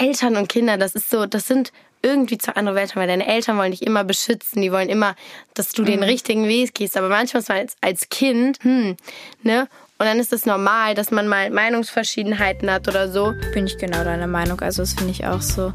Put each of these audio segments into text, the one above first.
Eltern und Kinder, das ist so, das sind irgendwie zu andere Welten, weil deine Eltern wollen dich immer beschützen, die wollen immer, dass du mhm. den richtigen Weg gehst. Aber manchmal als, als Kind, hm, ne? Und dann ist es normal, dass man mal Meinungsverschiedenheiten hat oder so. Bin ich genau deiner Meinung, also das finde ich auch so.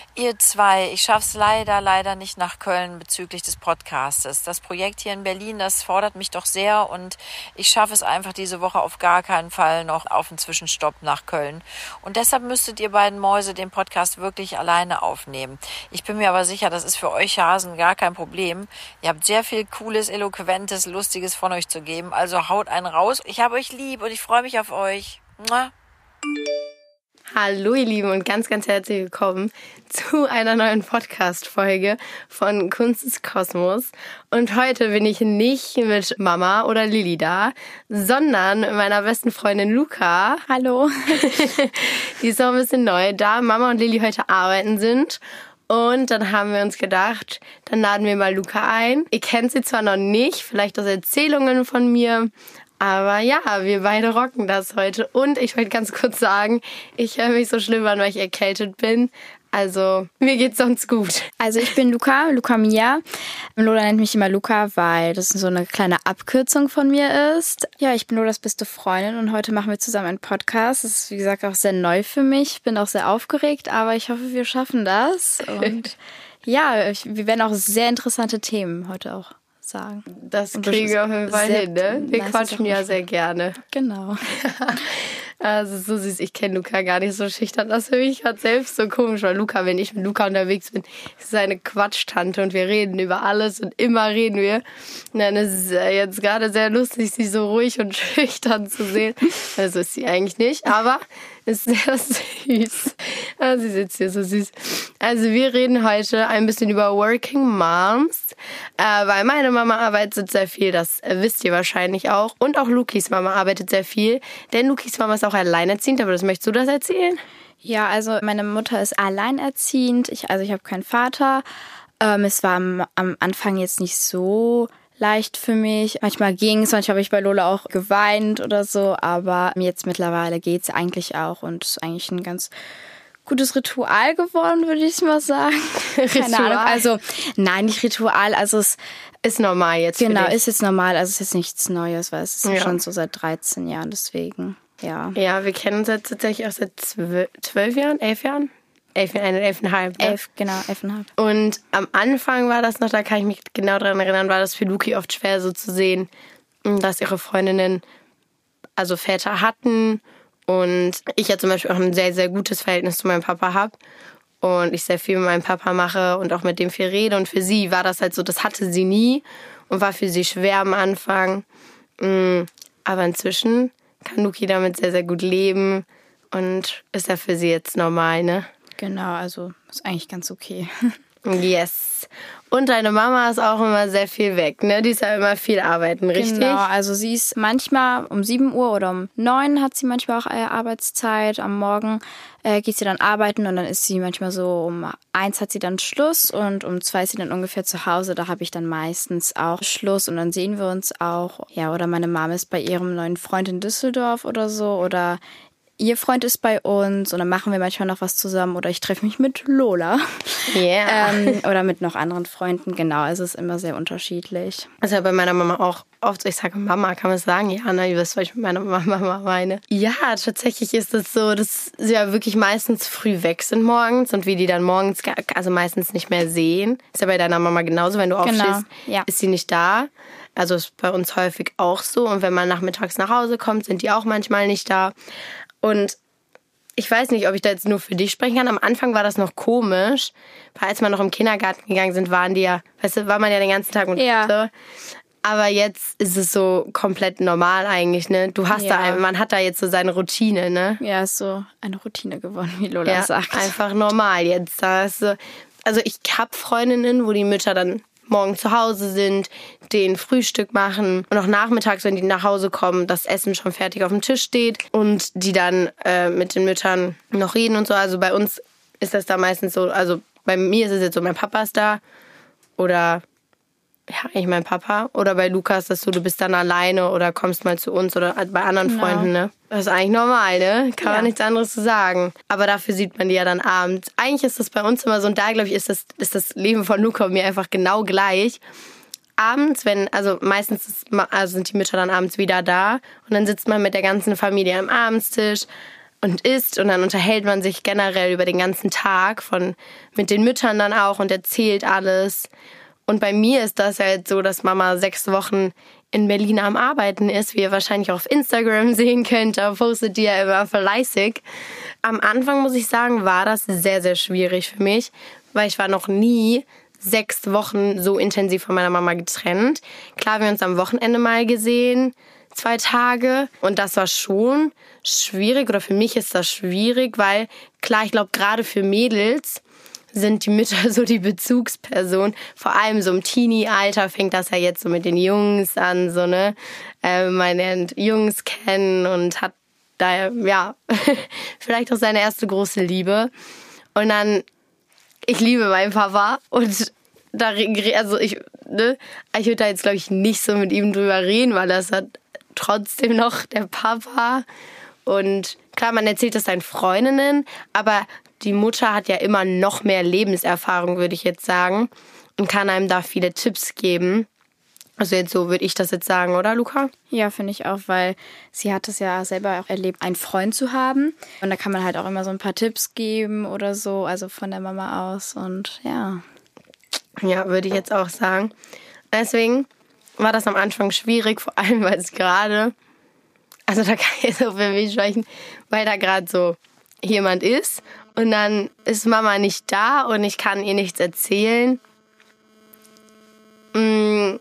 Ihr zwei, ich schaff's leider, leider nicht nach Köln bezüglich des Podcastes. Das Projekt hier in Berlin, das fordert mich doch sehr und ich schaffe es einfach diese Woche auf gar keinen Fall noch auf einen Zwischenstopp nach Köln. Und deshalb müsstet ihr beiden Mäuse den Podcast wirklich alleine aufnehmen. Ich bin mir aber sicher, das ist für euch Hasen gar kein Problem. Ihr habt sehr viel cooles, eloquentes, lustiges von euch zu geben. Also haut einen raus. Ich habe euch lieb und ich freue mich auf euch. Mua. Hallo ihr Lieben und ganz, ganz herzlich willkommen zu einer neuen Podcast-Folge von Kunst des Kosmos. Und heute bin ich nicht mit Mama oder Lilly da, sondern mit meiner besten Freundin Luca. Hallo. Die ist auch ein bisschen neu, da Mama und Lilly heute arbeiten sind. Und dann haben wir uns gedacht, dann laden wir mal Luca ein. Ihr kennt sie zwar noch nicht, vielleicht aus Erzählungen von mir, aber ja, wir beide rocken das heute. Und ich wollte ganz kurz sagen, ich höre mich so schlimm an, weil ich erkältet bin. Also, mir geht's sonst gut. Also, ich bin Luca, Luca Mia. Lola nennt mich immer Luca, weil das so eine kleine Abkürzung von mir ist. Ja, ich bin Lolas beste Freundin und heute machen wir zusammen einen Podcast. Das ist, wie gesagt, auch sehr neu für mich. Ich bin auch sehr aufgeregt, aber ich hoffe, wir schaffen das. Und ja, wir werden auch sehr interessante Themen heute auch sagen. Das kriegen wir auf jeden Fall hin, ne? Wir quatschen ja sehr gerne. Genau. also so süß, ich kenne Luca gar nicht so schüchtern. Das für mich gerade selbst so komisch, weil Luca, wenn ich mit Luca unterwegs bin, ist seine Quatschtante und wir reden über alles und immer reden wir. Und dann ist es jetzt gerade sehr lustig, sie so ruhig und schüchtern zu sehen. Also ist sie eigentlich nicht, aber ist sehr süß. Ah, sie sitzt hier so süß. Also wir reden heute ein bisschen über Working Moms, äh, weil meine Mama arbeitet sehr viel, das wisst ihr wahrscheinlich auch. Und auch Lukis Mama arbeitet sehr viel, denn Lukis Mama ist auch alleinerziehend, aber das möchtest du das erzählen? Ja, also meine Mutter ist alleinerziehend, ich, also ich habe keinen Vater. Ähm, es war am, am Anfang jetzt nicht so leicht für mich. Manchmal ging es, manchmal habe ich bei Lola auch geweint oder so, aber jetzt mittlerweile geht es eigentlich auch und ist eigentlich ein ganz gutes Ritual geworden, würde ich mal sagen. Keine Ahnung. Also, nein, nicht Ritual, also es ist normal jetzt. Genau, ist jetzt normal, also es ist jetzt nichts Neues, weil es ist ja. schon so seit 13 Jahren, deswegen. Ja. Ja, wir kennen uns jetzt tatsächlich auch seit zwölf Jahren, elf Jahren. Elf, eine, elfeinhalb. Ne? Elf, genau, elfeinhalb. Und am Anfang war das noch, da kann ich mich genau daran erinnern, war das für Luki oft schwer so zu sehen, dass ihre Freundinnen also Väter hatten und ich ja zum Beispiel auch ein sehr, sehr gutes Verhältnis zu meinem Papa habe und ich sehr viel mit meinem Papa mache und auch mit dem viel rede und für sie war das halt so, das hatte sie nie und war für sie schwer am Anfang. Mm, aber inzwischen kann Luki damit sehr, sehr gut leben und ist ja für sie jetzt normal, ne? Genau, also ist eigentlich ganz okay. Yes. Und deine Mama ist auch immer sehr viel weg, ne? Die ist ja immer viel arbeiten, richtig? Genau, also sie ist manchmal um 7 Uhr oder um 9 hat sie manchmal auch äh, Arbeitszeit. Am Morgen äh, geht sie dann arbeiten und dann ist sie manchmal so um 1 hat sie dann Schluss und um 2 ist sie dann ungefähr zu Hause. Da habe ich dann meistens auch Schluss und dann sehen wir uns auch. Ja, oder meine Mama ist bei ihrem neuen Freund in Düsseldorf oder so oder ihr Freund ist bei uns und dann machen wir manchmal noch was zusammen oder ich treffe mich mit Lola. Yeah. Ähm, oder mit noch anderen Freunden, genau. Es ist immer sehr unterschiedlich. Also bei meiner Mama auch oft, ich sage Mama, kann man sagen, ja, ne, ihr wisst, was ich mit meiner Mama meine. Ja, tatsächlich ist es so, dass sie ja wirklich meistens früh weg sind morgens und wir die dann morgens, also meistens nicht mehr sehen. Ist ja bei deiner Mama genauso, wenn du genau. aufstehst, ja. ist sie nicht da. Also ist bei uns häufig auch so. Und wenn man nachmittags nach Hause kommt, sind die auch manchmal nicht da. Und ich weiß nicht, ob ich da jetzt nur für dich sprechen kann. Am Anfang war das noch komisch, weil als wir noch im Kindergarten gegangen sind, waren die ja, weißt du, war man ja den ganzen Tag und ja. so. Aber jetzt ist es so komplett normal eigentlich, ne? Du hast ja. da, man hat da jetzt so seine Routine, ne? Ja, ist so eine Routine geworden, wie Lola ja, sagt. Einfach normal jetzt. Da ist so, also ich habe Freundinnen, wo die Mütter dann morgen zu Hause sind, den Frühstück machen und auch nachmittags, wenn die nach Hause kommen, das Essen schon fertig auf dem Tisch steht und die dann äh, mit den Müttern noch reden und so. Also bei uns ist das da meistens so, also bei mir ist es jetzt so, mein Papa ist da oder ja, eigentlich mein Papa. Oder bei Lukas, dass du, du bist dann alleine oder kommst mal zu uns oder bei anderen genau. Freunden, ne? Das ist eigentlich normal, ne? Kann ja. man nichts anderes zu sagen. Aber dafür sieht man die ja dann abends. Eigentlich ist das bei uns immer so, und da, glaube ich, ist das, ist das Leben von Luca und mir einfach genau gleich. Abends, wenn, also meistens ist, also sind die Mütter dann abends wieder da und dann sitzt man mit der ganzen Familie am Abendstisch und isst und dann unterhält man sich generell über den ganzen Tag von mit den Müttern dann auch und erzählt alles. Und bei mir ist das halt so, dass Mama sechs Wochen in Berlin am Arbeiten ist, wie ihr wahrscheinlich auch auf Instagram sehen könnt. Da postet die ja immer fleißig. Am Anfang muss ich sagen, war das sehr, sehr schwierig für mich, weil ich war noch nie sechs Wochen so intensiv von meiner Mama getrennt. Klar, wir haben uns am Wochenende mal gesehen, zwei Tage. Und das war schon schwierig oder für mich ist das schwierig, weil klar, ich glaube, gerade für Mädels sind die Mütter so die Bezugsperson. Vor allem so im Teenie-Alter fängt das ja jetzt so mit den Jungs an, so, ne? Äh, man lernt Jungs kennen und hat da, ja, vielleicht auch seine erste große Liebe. Und dann, ich liebe meinen Papa und da, also ich, ne, ich würde da jetzt, glaube ich, nicht so mit ihm drüber reden, weil das hat trotzdem noch der Papa. Und klar, man erzählt das seinen Freundinnen, aber die Mutter hat ja immer noch mehr Lebenserfahrung, würde ich jetzt sagen, und kann einem da viele Tipps geben. Also jetzt so würde ich das jetzt sagen, oder Luca? Ja, finde ich auch, weil sie hat es ja selber auch erlebt, einen Freund zu haben. Und da kann man halt auch immer so ein paar Tipps geben oder so, also von der Mama aus. Und ja. Ja, würde ich jetzt auch sagen. Deswegen war das am Anfang schwierig, vor allem weil es gerade, also da kann ich auch für mich sprechen, weil da gerade so jemand ist und dann ist Mama nicht da und ich kann ihr nichts erzählen. Mm,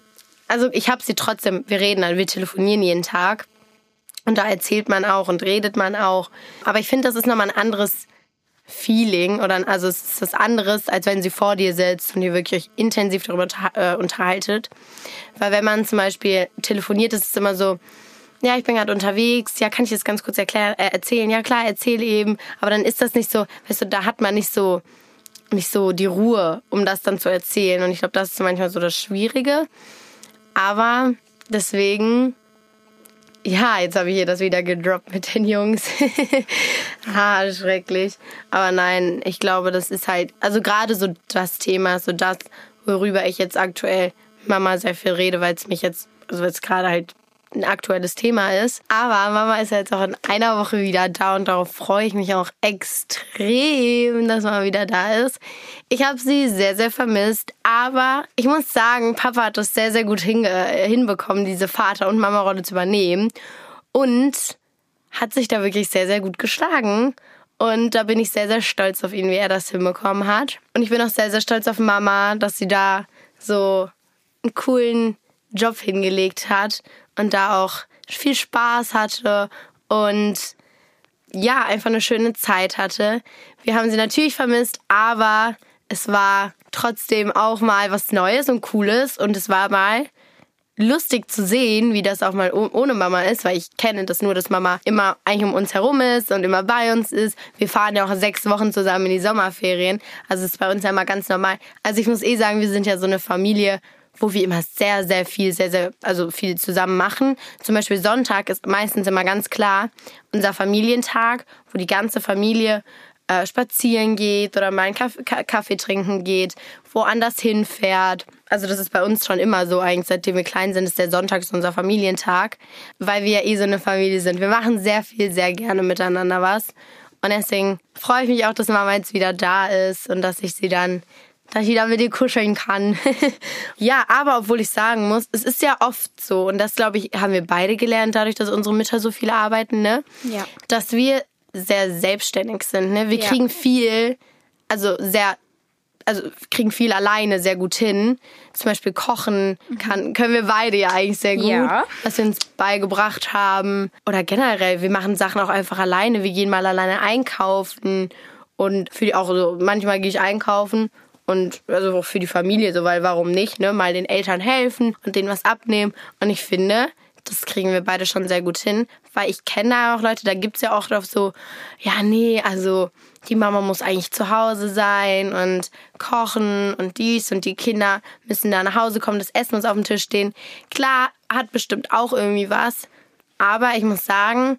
also ich habe sie trotzdem, wir reden dann, wir telefonieren jeden Tag. Und da erzählt man auch und redet man auch. Aber ich finde, das ist nochmal ein anderes Feeling. Oder also es ist was anderes, als wenn sie vor dir sitzt und ihr wirklich euch intensiv darüber äh, unterhaltet. Weil wenn man zum Beispiel telefoniert, ist es immer so, ja, ich bin gerade unterwegs, ja, kann ich das ganz kurz erklären, äh, erzählen? Ja, klar, erzähle eben. Aber dann ist das nicht so, weißt du, da hat man nicht so, nicht so die Ruhe, um das dann zu erzählen. Und ich glaube, das ist manchmal so das Schwierige. Aber deswegen, ja, jetzt habe ich hier das wieder gedroppt mit den Jungs. ah, schrecklich. Aber nein, ich glaube, das ist halt, also gerade so das Thema, so das, worüber ich jetzt aktuell Mama sehr viel rede, weil es mich jetzt, also jetzt gerade halt ein aktuelles Thema ist. Aber Mama ist jetzt auch in einer Woche wieder da und darauf freue ich mich auch extrem, dass Mama wieder da ist. Ich habe sie sehr, sehr vermisst, aber ich muss sagen, Papa hat das sehr, sehr gut hinbekommen, diese Vater- und Mama-Rolle zu übernehmen und hat sich da wirklich sehr, sehr gut geschlagen. Und da bin ich sehr, sehr stolz auf ihn, wie er das hinbekommen hat. Und ich bin auch sehr, sehr stolz auf Mama, dass sie da so einen coolen Job hingelegt hat und da auch viel Spaß hatte und ja, einfach eine schöne Zeit hatte. Wir haben sie natürlich vermisst, aber es war trotzdem auch mal was Neues und Cooles und es war mal lustig zu sehen, wie das auch mal ohne Mama ist, weil ich kenne das nur, dass Mama immer eigentlich um uns herum ist und immer bei uns ist. Wir fahren ja auch sechs Wochen zusammen in die Sommerferien. Also ist bei uns ja immer ganz normal. Also ich muss eh sagen, wir sind ja so eine Familie, wo wir immer sehr, sehr viel, sehr, sehr, also viel zusammen machen. Zum Beispiel Sonntag ist meistens immer ganz klar unser Familientag, wo die ganze Familie äh, spazieren geht oder mal einen Kaffee, Kaffee trinken geht, woanders hinfährt. Also das ist bei uns schon immer so eigentlich, seitdem wir klein sind, ist der Sonntag ist unser Familientag, weil wir ja eh so eine Familie sind. Wir machen sehr viel, sehr gerne miteinander was. Und deswegen freue ich mich auch, dass Mama jetzt wieder da ist und dass ich sie dann dass ich wieder mit dir kuscheln kann. ja, aber obwohl ich sagen muss, es ist ja oft so, und das glaube ich, haben wir beide gelernt, dadurch, dass unsere Mütter so viel arbeiten, ne? Ja. Dass wir sehr selbstständig sind, ne? Wir ja. kriegen viel, also sehr, also kriegen viel alleine sehr gut hin. Zum Beispiel kochen kann, können wir beide ja eigentlich sehr gut, ja. was wir uns beigebracht haben. Oder generell, wir machen Sachen auch einfach alleine. Wir gehen mal alleine einkaufen und für die auch so, manchmal gehe ich einkaufen und also auch für die Familie so, weil warum nicht, ne? Mal den Eltern helfen und denen was abnehmen. Und ich finde, das kriegen wir beide schon sehr gut hin, weil ich kenne da auch Leute, da gibt's ja auch drauf so, ja, nee, also die Mama muss eigentlich zu Hause sein und kochen und dies und die Kinder müssen da nach Hause kommen, das Essen muss auf dem Tisch stehen. Klar, hat bestimmt auch irgendwie was, aber ich muss sagen,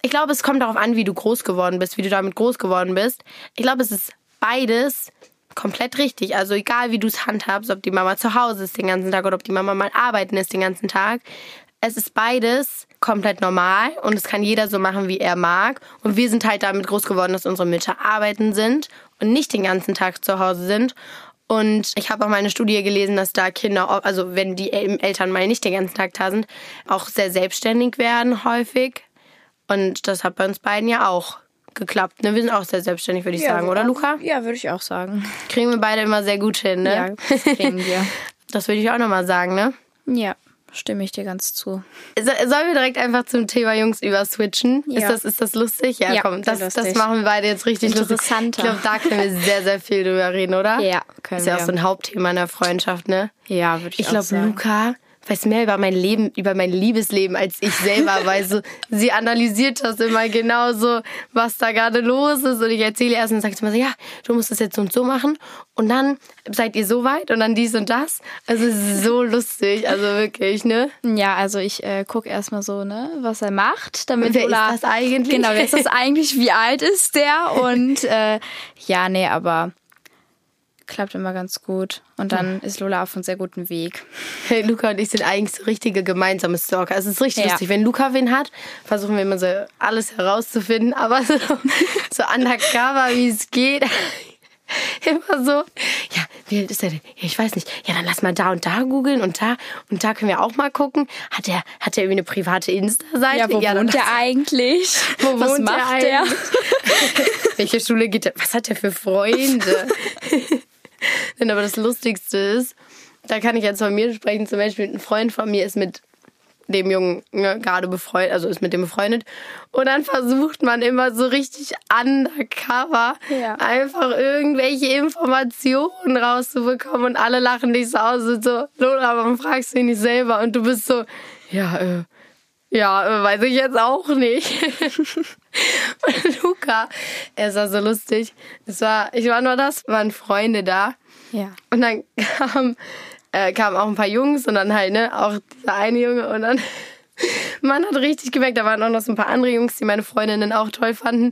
ich glaube, es kommt darauf an, wie du groß geworden bist, wie du damit groß geworden bist. Ich glaube, es ist beides komplett richtig. Also egal, wie du es handhabst, ob die Mama zu Hause ist den ganzen Tag oder ob die Mama mal arbeiten ist den ganzen Tag. Es ist beides komplett normal und es kann jeder so machen, wie er mag. Und wir sind halt damit groß geworden, dass unsere Mütter arbeiten sind und nicht den ganzen Tag zu Hause sind. Und ich habe auch mal eine Studie gelesen, dass da Kinder, also wenn die Eltern mal nicht den ganzen Tag da sind, auch sehr selbstständig werden häufig. Und das hat bei uns beiden ja auch geklappt. Ne? Wir sind auch sehr selbstständig, würde ich Ja, sagen, oder Luca? Ja, würde ich auch sagen. Kriegen wir beide immer sehr gut hin, ne? Ja, das kriegen wir. Das würde ich auch nochmal sagen, ne? ja, stimme ich dir ganz zu. So- Sollen wir direkt einfach zum Thema Jungs überswitchen? Ist, Ja. das, ist das lustig? Ja, Ja, komm, das, das lustig. machen wir beide jetzt richtig lustig. Interessanter. Ich glaube, da können wir sehr, sehr viel drüber reden, oder? Ja, können Ist ja auch wir. so ein Hauptthema in der Freundschaft, ne? Ja, würde ich, Ich auch glaube, sagen. Luca weiß mehr über mein Leben, über mein Liebesleben als ich selber, weil so, sie analysiert das immer genau so, was da gerade los ist. Und ich erzähle erst und sage immer so, ja, du musst das jetzt so und so machen. Und dann seid ihr so weit und dann dies und das. Also es ist so lustig, also wirklich, ne? Ja, also ich äh, gucke erstmal so, ne, was er macht, damit Wer ist Lola- das eigentlich? Genau, wer ist das eigentlich? Wie alt ist der? Und äh, ja, nee, aber klappt immer ganz gut. Und dann ist Lola auf einem sehr guten Weg. Hey, Luca und ich sind eigentlich so richtige gemeinsame Stalker. Es ist richtig Ja. lustig. Wenn Luca wen hat, versuchen wir immer so alles herauszufinden, aber so, so undercover, wie es geht. Immer so, ja, wie alt ist er denn? Ja, ich weiß nicht. Ja, dann lass mal da und da googeln und da und da können wir auch mal gucken. Hat er hat er irgendwie eine private Insta-Seite? Ja, wo dann wohnt der eigentlich? Wo was wohnt macht eigentlich? Welche Schule geht er? Was hat er für Freunde? Denn aber das Lustigste ist, da kann ich jetzt von mir sprechen, zum Beispiel ein Freund von mir ist mit dem Jungen ne, gerade befreundet, also ist mit dem befreundet. Und dann versucht man immer so richtig undercover Ja. einfach irgendwelche Informationen rauszubekommen und alle lachen dich so aus und so, Lola, warum fragst du ihn nicht selber? Und du bist so, ja, äh, ja, weiß ich jetzt auch nicht. Luca, er war so lustig. Es war, ich war nur das, waren Freunde da. Ja. Und dann kam, äh, kamen auch ein paar Jungs und dann halt, ne, auch dieser eine Junge und dann, man hat richtig gemerkt, da waren auch noch so ein paar andere Jungs, die meine Freundinnen auch toll fanden.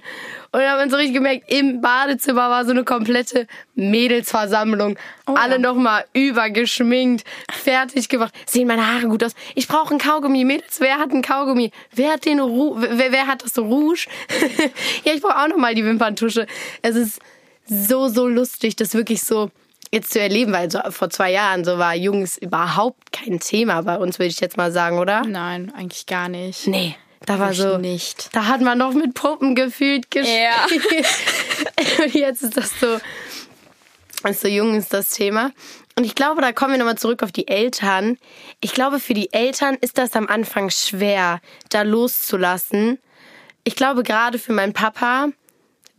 Und dann hat man so richtig gemerkt, im Badezimmer war so eine komplette Mädelsversammlung. Alle nochmal übergeschminkt, fertig gemacht. Sehen meine Haare gut aus? Ich brauche einen Kaugummi. Mädels, wer hat einen Kaugummi? Wer hat den Ru wer, wer hat das Rouge? ja, ich brauche auch nochmal die Wimperntusche. Es ist so, so lustig, das wirklich so jetzt zu erleben, weil so vor zwei Jahren so war Jungs überhaupt kein Thema bei uns, würde ich jetzt mal sagen, oder? Nein, eigentlich gar nicht. Nee, da war so nicht. Da hat man noch mit Puppen gefühlt gespielt. Ja. Und jetzt ist das so, ist so jung ist das Thema. Und ich glaube, da kommen wir nochmal zurück auf die Eltern. Ich glaube, für die Eltern ist das am Anfang schwer, da loszulassen. Ich glaube, gerade für meinen Papa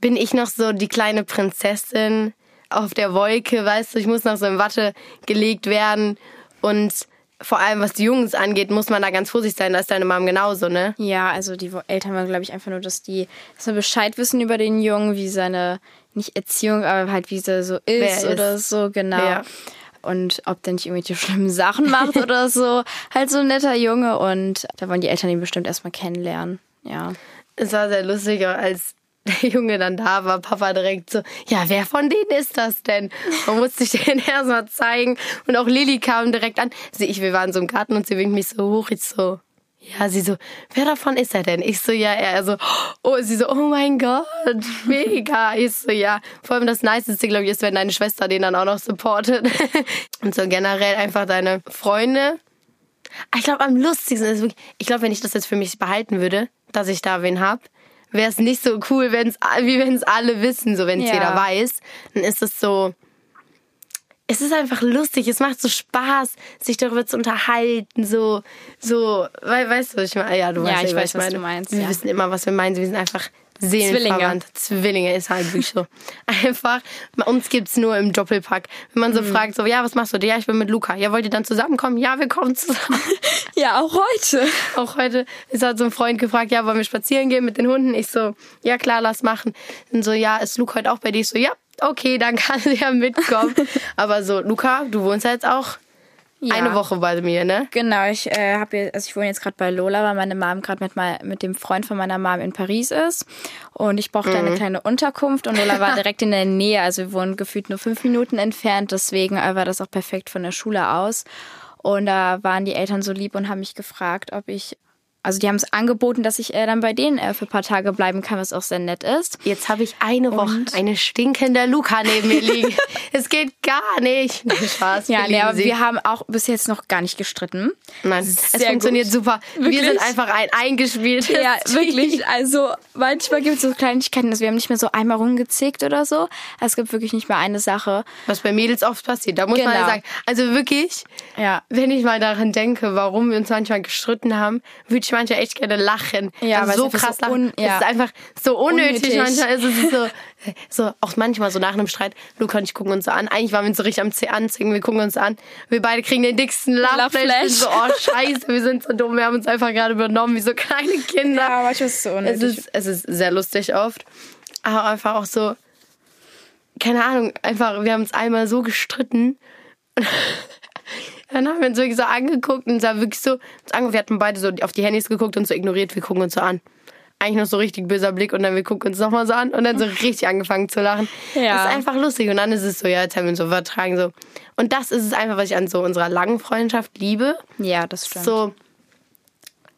bin ich noch so die kleine Prinzessin auf der Wolke, weißt du, ich muss noch so in Watte gelegt werden. Und vor allem, was die Jungs angeht, muss man da ganz vorsichtig sein. Da ist deine Mom genauso, ne? Ja, also die Eltern wollen, glaube ich, einfach nur, dass die dass wir Bescheid wissen über den Jungen, wie seine, nicht Erziehung, aber halt wie er so ist ist. oder so, genau. Ja. Und ob der nicht irgendwelche schlimmen Sachen macht oder so. Halt so ein netter Junge und da wollen die Eltern ihn bestimmt erstmal kennenlernen. Ja. Es war sehr lustig, als der Junge dann da war, Papa direkt so, ja, wer von denen ist das denn? Man musste sich den erstmal zeigen. Und auch Lilly kam direkt an. Sie, ich, wir waren so im Garten und sie winkt mich so hoch. Ich so, ja, sie so, wer davon ist er denn? Ich so, ja, er so, oh, sie so, oh mein Gott, mega. Ich so, ja. Vor allem das Niceste, glaube ich, ist, wenn deine Schwester den dann auch noch supportet. Und so generell einfach deine Freunde. Ich glaube, am lustigsten ist wirklich, ich glaube, wenn ich das jetzt für mich behalten würde, dass ich da wen hab, wäre es nicht so cool, wenn's, wie wenn es alle wissen, so wenn es Ja. jeder weiß. Dann ist es so, es ist einfach lustig, es macht so Spaß, sich darüber zu unterhalten, so, so, weißt du, was ich meine? Ja, du Ja, weißt ich was weiß, was du meinst, Wir ja. wissen immer, was wir meinen. Wir sind einfach Seelenverwandt. Zwillinge ist halt wirklich so. Einfach, bei uns gibt's nur im Doppelpack. Wenn man so Mhm. fragt, so, ja, was machst du? Ja, ich bin mit Luca. Ja, wollt ihr dann zusammenkommen? Ja, wir kommen zusammen. Ja, auch heute. Auch heute ist halt so ein Freund gefragt, ja, wollen wir spazieren gehen mit den Hunden? Ich so, ja klar, lass machen. Und so, ja, ist Luca heute auch bei dir? Ich so, ja, okay, dann kann sie ja mitkommen. Aber so, Luca, du wohnst ja jetzt auch eine Woche bei mir, ne? Genau, ich äh, habe jetzt, also ich wohne jetzt gerade bei Lola, weil meine Mom gerade mit, mal- mit dem Freund von meiner Mom in Paris ist. Und ich brauchte Mhm. eine kleine Unterkunft und Lola war direkt in der Nähe. Also wir wohnen gefühlt nur fünf Minuten entfernt, deswegen äh, war das auch perfekt von der Schule aus. Und da waren die Eltern so lieb und haben mich gefragt, ob ich. Also die haben es angeboten, dass ich äh, dann bei denen äh, für ein paar Tage bleiben kann, was auch sehr nett ist. Jetzt habe ich eine Woche eine stinkende Luca neben mir liegen. es geht gar nicht. Nein, Spaß. Ja, wir nee, aber sie. wir haben auch bis jetzt noch gar nicht gestritten. Nein, es Sehr funktioniert gut. super. Wirklich? Wir sind einfach ein eingespieltes Ja, Team. wirklich. Also manchmal gibt es so Kleinigkeiten, also wir haben nicht mehr so einmal rumgezickt oder so. Es gibt wirklich nicht mehr eine Sache. Was bei Mädels oft passiert. Da muss man ja Genau. sagen, also wirklich, Ja. wenn ich mal daran denke, warum wir uns manchmal gestritten haben, würde ich manchmal echt gerne lachen. Ja, also so es krass so lachen. ja. Es ist einfach so unnötig. Unnötig. Manchmal ist es so, so, auch manchmal so nach einem Streit, Luca und ich gucken uns so an. Eigentlich waren wir uns so richtig am Zeh- Anziehen, wir gucken uns an. Wir beide kriegen den dicksten Lachflash. Sind So, oh scheiße, wir sind so dumm, wir haben uns einfach gerade übernommen, wie so kleine Kinder. Ja, manchmal ist es so Es unnötig. ist, es ist sehr lustig oft. Aber einfach auch so, keine Ahnung, einfach, wir haben uns einmal so gestritten. Dann haben wir uns wirklich so angeguckt und war wirklich so, wir hatten beide so auf die Handys geguckt und so ignoriert, wir gucken uns so an. Eigentlich noch so richtig böser Blick und dann wir gucken uns nochmal so an und dann so richtig angefangen zu lachen. Ja. Das ist einfach lustig und dann ist es so, ja, jetzt haben wir uns so vertragen, so. Und das ist es einfach, was ich an so unserer langen Freundschaft liebe ja, das stimmt. so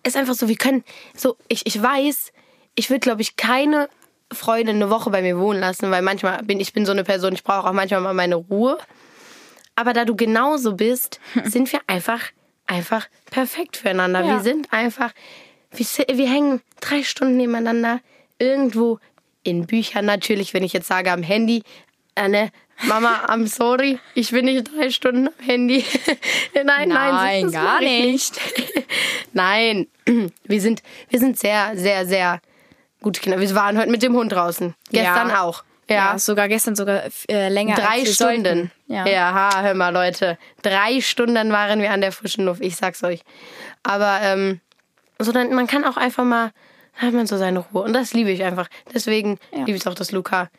ist einfach so, wir können so ich, ich weiß, ich würde glaube ich keine Freundin eine Woche bei mir wohnen lassen, weil manchmal bin ich bin so eine Person, ich brauche auch manchmal mal meine Ruhe. Aber da du genauso bist, sind wir einfach einfach perfekt füreinander. Ja. Wir sind einfach wir, wir hängen drei Stunden nebeneinander irgendwo in Büchern natürlich, wenn ich jetzt sage am Handy, äh, ne, Mama, I'm sorry, ich bin nicht drei Stunden am Handy. nein, nein, Nein, das gar ich nicht. Nein, wir sind, wir sind sehr, sehr, sehr gute Kinder. Wir waren heute mit dem Hund draußen. Gestern Ja. auch. Ja. Ja. sogar gestern sogar äh, länger Drei Stunden. Ja. Ja. ha, hör mal, Leute. Drei Stunden waren wir an der frischen Luft, ich sag's euch. Aber ähm, so dann, man kann auch einfach mal, hat man so seine Ruhe. Und das liebe ich einfach. Deswegen liebe ich auch das Luca.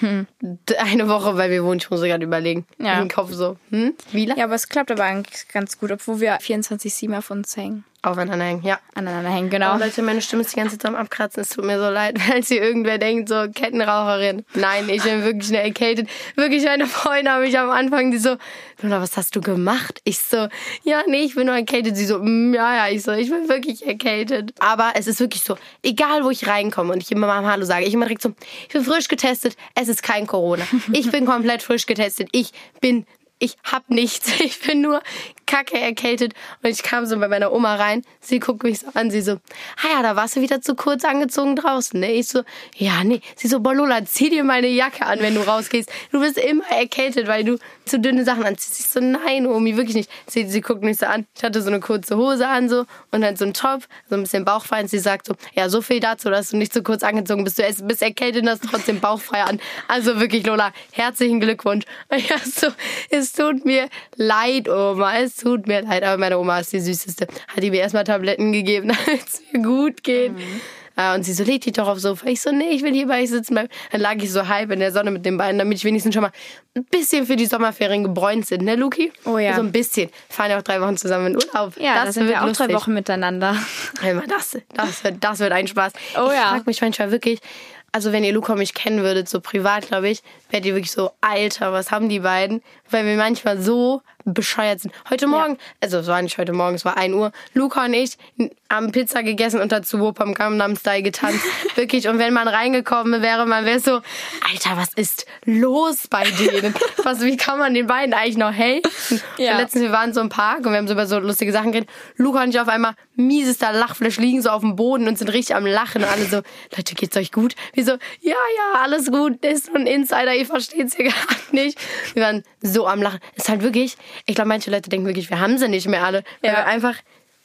D- Eine Woche, weil wir wohnen, ich muss gerade überlegen. Ja. Im Kopf so, hm? Wie lange? Ja, aber es klappt aber eigentlich ganz gut, obwohl wir 24-7 auf uns hängen. Aufeinander hängen, ja. Aneinander hängen, genau. Oh, Leute, meine Stimme ist die ganze Zeit am Abkratzen. Es tut mir so leid, falls ihr irgendwer denkt, so Kettenraucherin. Nein, ich bin wirklich eine erkältet. Wirklich, meine Freunde haben mich am Anfang, die so, Luna, was hast du gemacht? Ich so, ja, nee, ich bin nur erkältet. Sie so, mm, ja, ja, ich so, ich bin wirklich erkältet. Aber es ist wirklich so, egal wo ich reinkomme und ich immer mal Hallo sage, ich immer direkt so, ich bin frisch getestet, es ist kein Corona. Ich bin komplett frisch getestet. Ich bin ich hab nichts. Ich bin nur kacke erkältet. Und ich kam so bei meiner Oma rein. Sie guckt mich so an. Sie so, ah ja, da warst du wieder zu kurz angezogen draußen. Ne? Ich so, ja, nee. Sie so, boah, Lola, zieh dir meine Jacke an, wenn du rausgehst. Du bist immer erkältet, weil du zu dünne Sachen anziehst. Ich so, nein, Omi, wirklich nicht. Sie, sie guckt mich so an. Ich hatte so eine kurze Hose an so und dann so einen Top, so ein bisschen bauchfrei. Und sie sagt so, ja, so viel dazu, dass du nicht zu kurz angezogen bist. Du bist erkältet und hast trotzdem bauchfrei an. Also wirklich, Lola, herzlichen Glückwunsch. Ja, so, es tut mir leid, Oma. Es tut mir leid. Aber meine Oma ist die süßeste. Hat die mir erstmal Tabletten gegeben, damit es mir gut geht. Ja, und sie so, leg dich doch aufs Sofa. Ich so, nee, ich will hier bei euch sitzen bleiben. Dann lag ich so halb in der Sonne mit den Beinen, damit ich wenigstens schon mal ein bisschen für die Sommerferien gebräunt sind, ne, Luki? Oh ja. So ein bisschen. Fahren ja auch drei Wochen zusammen in Urlaub. ja, da sind wir auch lustig. drei Wochen miteinander. Das, das, wird, das wird ein Spaß. Oh ich ja. frag mich manchmal wirklich, also wenn ihr Luca und mich kennen würdet, so privat, glaube ich, werdet ihr wirklich so, Alter, was haben die beiden? Weil wir manchmal so bescheuert sind. Heute Morgen, also es war nicht heute Morgen, es war 1 Uhr, Luca und ich haben Pizza gegessen und dazu Whoop am Gangnam Style getanzt. wirklich. Und wenn man reingekommen wäre, man wäre so, Alter, was ist los bei denen? Was, wie kann man den beiden eigentlich noch helfen? Ja. Und letztens, wir waren so im Park und wir haben so über so lustige Sachen geredet. Luca und ich auf einmal miesester Lachflash liegen so auf dem Boden und sind richtig am Lachen und alle so, Leute, geht's euch gut? Wir so, ja, ja, alles gut, ist nur ein Insider, ihr versteht's hier gar nicht. Wir waren so am Lachen. Es ist halt wirklich, ich glaube, manche Leute denken wirklich, wir haben sie nicht mehr alle. Weil Ja. wir einfach,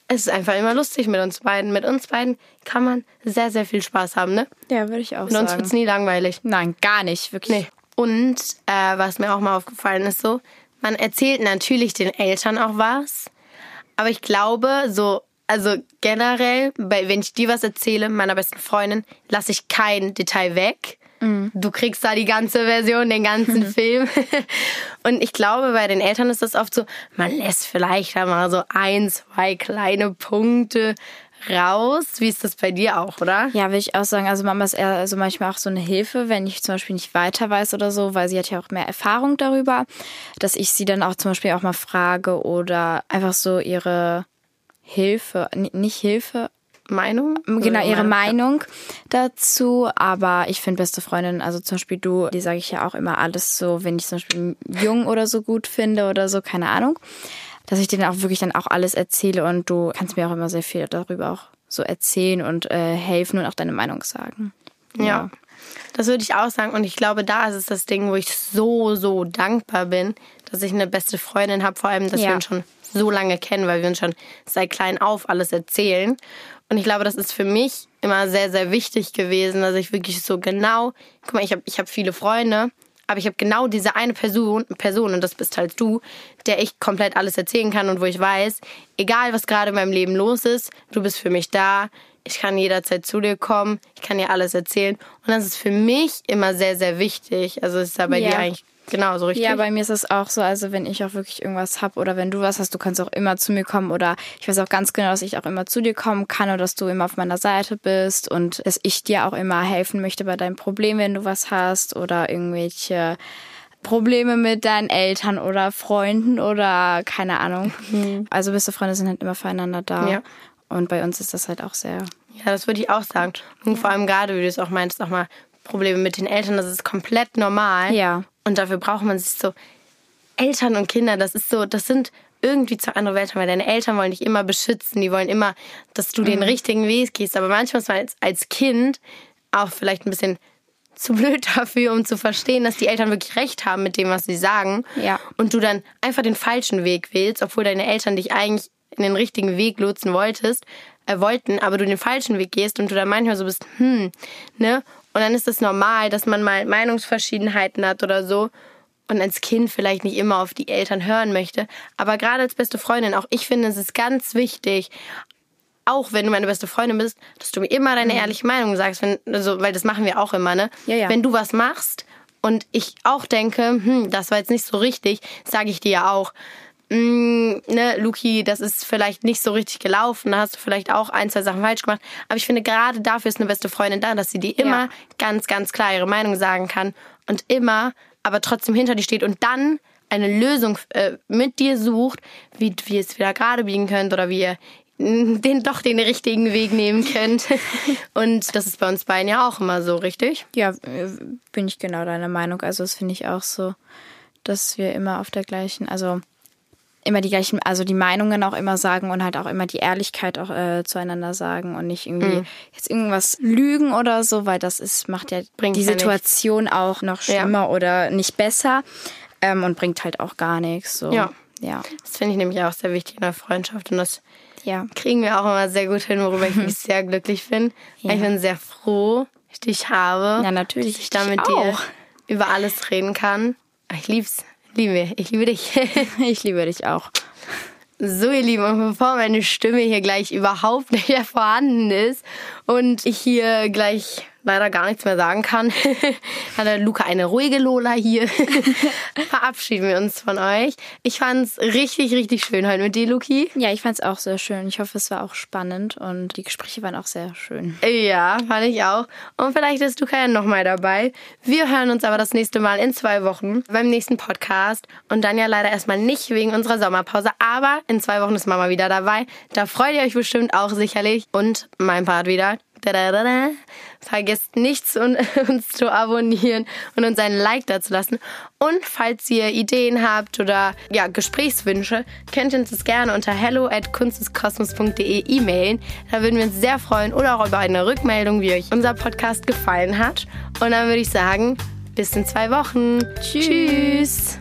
es ist einfach immer lustig mit uns beiden. Mit uns beiden kann man sehr, sehr viel Spaß haben, ne? Ja, würde ich auch Mit uns sagen. wird's nie langweilig. Nein, gar nicht, wirklich. Nee. Und äh, was mir auch mal aufgefallen ist, so, man erzählt natürlich den Eltern auch was, aber ich glaube, so, also generell, bei, wenn ich dir was erzähle, meiner besten Freundin, lasse ich kein Detail weg. Du kriegst da die ganze Version, den ganzen Film. Und ich glaube, bei den Eltern ist das oft so, man lässt vielleicht da mal so ein, zwei kleine Punkte raus. Wie ist das bei dir auch, oder? Ja, würde ich auch sagen. Also Mama ist eher also manchmal auch so eine Hilfe, wenn ich zum Beispiel nicht weiter weiß oder so, weil sie hat ja auch mehr Erfahrung darüber, dass ich sie dann auch zum Beispiel auch mal frage oder einfach so ihre Hilfe, nicht Hilfe, Meinung? genau ihre Meinung. Meinung dazu. Aber ich finde beste Freundin, also zum Beispiel du, die sage ich ja auch immer alles so, wenn ich zum Beispiel Jungen oder so gut finde oder so, keine Ahnung, dass ich dir dann auch wirklich dann auch alles erzähle und du kannst mir auch immer sehr viel darüber auch so erzählen und äh, helfen und auch deine Meinung sagen. Ja. Das würde ich auch sagen. Und ich glaube, da ist es das Ding, wo ich so, so dankbar bin, dass ich eine beste Freundin habe. Vor allem, dass Ja. wir uns schon so lange kennen, weil wir uns schon seit klein auf alles erzählen. Und ich glaube, das ist für mich immer sehr, sehr wichtig gewesen, dass ich wirklich so genau, guck mal, ich habe ich hab viele Freunde, aber ich habe genau diese eine Person, Person, und das bist halt du, der ich komplett alles erzählen kann und wo ich weiß, egal was gerade in meinem Leben los ist, du bist für mich da. Ich kann jederzeit zu dir kommen, ich kann dir alles erzählen. Und das ist für mich immer sehr, sehr wichtig. Also ist da bei Ja. dir eigentlich genauso richtig. Ja, bei mir ist es auch so, also wenn ich auch wirklich irgendwas hab oder wenn du was hast, du kannst auch immer zu mir kommen oder ich weiß auch ganz genau, dass ich auch immer zu dir kommen kann oder dass du immer auf meiner Seite bist und dass ich dir auch immer helfen möchte bei deinem Problem, wenn du was hast oder irgendwelche Probleme mit deinen Eltern oder Freunden oder keine Ahnung. Also beste Freunde sind halt immer füreinander da. Mhm. Ja. Und bei uns ist das halt auch sehr. Ja, das würde ich auch sagen. Und vor allem gerade, wie du es auch meinst, auch mal Probleme mit den Eltern, das ist komplett normal. Ja. Und dafür braucht man sich so. Eltern und Kinder, das ist so, das sind irgendwie zwei andere Welten, weil deine Eltern wollen dich immer beschützen, die wollen immer, dass du Mhm. den richtigen Weg gehst. Aber manchmal ist man als, als Kind auch vielleicht ein bisschen zu blöd dafür, um zu verstehen, dass die Eltern wirklich recht haben mit dem, was sie sagen. Ja. Und du dann einfach den falschen Weg wählst, obwohl deine Eltern dich eigentlich in den richtigen Weg lotsen wolltest, äh, wollten, aber du den falschen Weg gehst und du dann manchmal so bist, hm, ne? Und dann ist es normal, dass man mal Meinungsverschiedenheiten hat oder so und als Kind vielleicht nicht immer auf die Eltern hören möchte. Aber gerade als beste Freundin, auch ich finde, es ist ganz wichtig, auch wenn du meine beste Freundin bist, dass du mir immer deine ehrliche Meinung sagst, wenn, also, weil das machen wir auch immer, ne? Ja, ja. Wenn du was machst und ich auch denke, hm, das war jetzt nicht so richtig, sage ich dir ja auch, mm, ne, Luki, das ist vielleicht nicht so richtig gelaufen, da hast du vielleicht auch ein, zwei Sachen falsch gemacht. Aber ich finde, gerade dafür ist eine beste Freundin da, dass sie dir immer ganz, ganz klar ihre Meinung sagen kann und immer, aber trotzdem hinter dir steht und dann eine Lösung äh, mit dir sucht, wie, wie ihr es wieder gerade biegen könnt oder wie ihr den doch den richtigen Weg nehmen könnt. Und das ist bei uns beiden ja auch immer so, richtig? Ja, äh, bin ich genau deiner Meinung. Also das finde ich auch so, dass wir immer auf der gleichen, also immer die gleichen, also die Meinungen auch immer sagen und halt auch immer die Ehrlichkeit auch äh, zueinander sagen und nicht irgendwie jetzt irgendwas lügen oder so, weil das ist, macht ja Bringt die ja. Situation auch noch Ja. schlimmer oder nicht besser ähm, und bringt halt auch gar nichts. So. Ja. Ja. Das finde ich nämlich auch sehr wichtig in der Freundschaft und das Ja. kriegen wir auch immer sehr gut hin, worüber ich mich sehr glücklich bin. Ja. Ich bin sehr froh, dass ich dich habe. Ja, natürlich. Dass ich da mit dir auch. über alles reden kann. Ich lieb's. Liebe, ich liebe dich. Ich liebe dich auch. So, ihr Lieben, und bevor meine Stimme hier gleich überhaupt nicht mehr vorhanden ist und ich hier gleich leider gar nichts mehr sagen kann, hat der Luca eine ruhige Lola hier. Verabschieden wir uns von euch. Ich fand's richtig, richtig schön heute mit dir, Luki. Ja, ich fand es auch sehr schön. Ich hoffe, es war auch spannend und die Gespräche waren auch sehr schön. Ja, fand ich auch. Und vielleicht ist Luca ja nochmal dabei. Wir hören uns aber das nächste Mal in zwei Wochen beim nächsten Podcast. Und dann ja leider erstmal nicht wegen unserer Sommerpause. Aber in zwei Wochen ist Mama wieder dabei. Da freut ihr euch bestimmt auch sicherlich. Und mein Part wieder. Dadadada. Vergesst nicht, un- uns zu abonnieren und uns ein Like da zu lassen. Und falls ihr Ideen habt oder ja, Gesprächswünsche, könnt ihr uns das gerne unter hello at kunsteskosmos.de e-mailen. Da würden wir uns sehr freuen oder auch über eine Rückmeldung, wie euch unser Podcast gefallen hat. Und dann würde ich sagen, bis in zwei Wochen. Tschüss.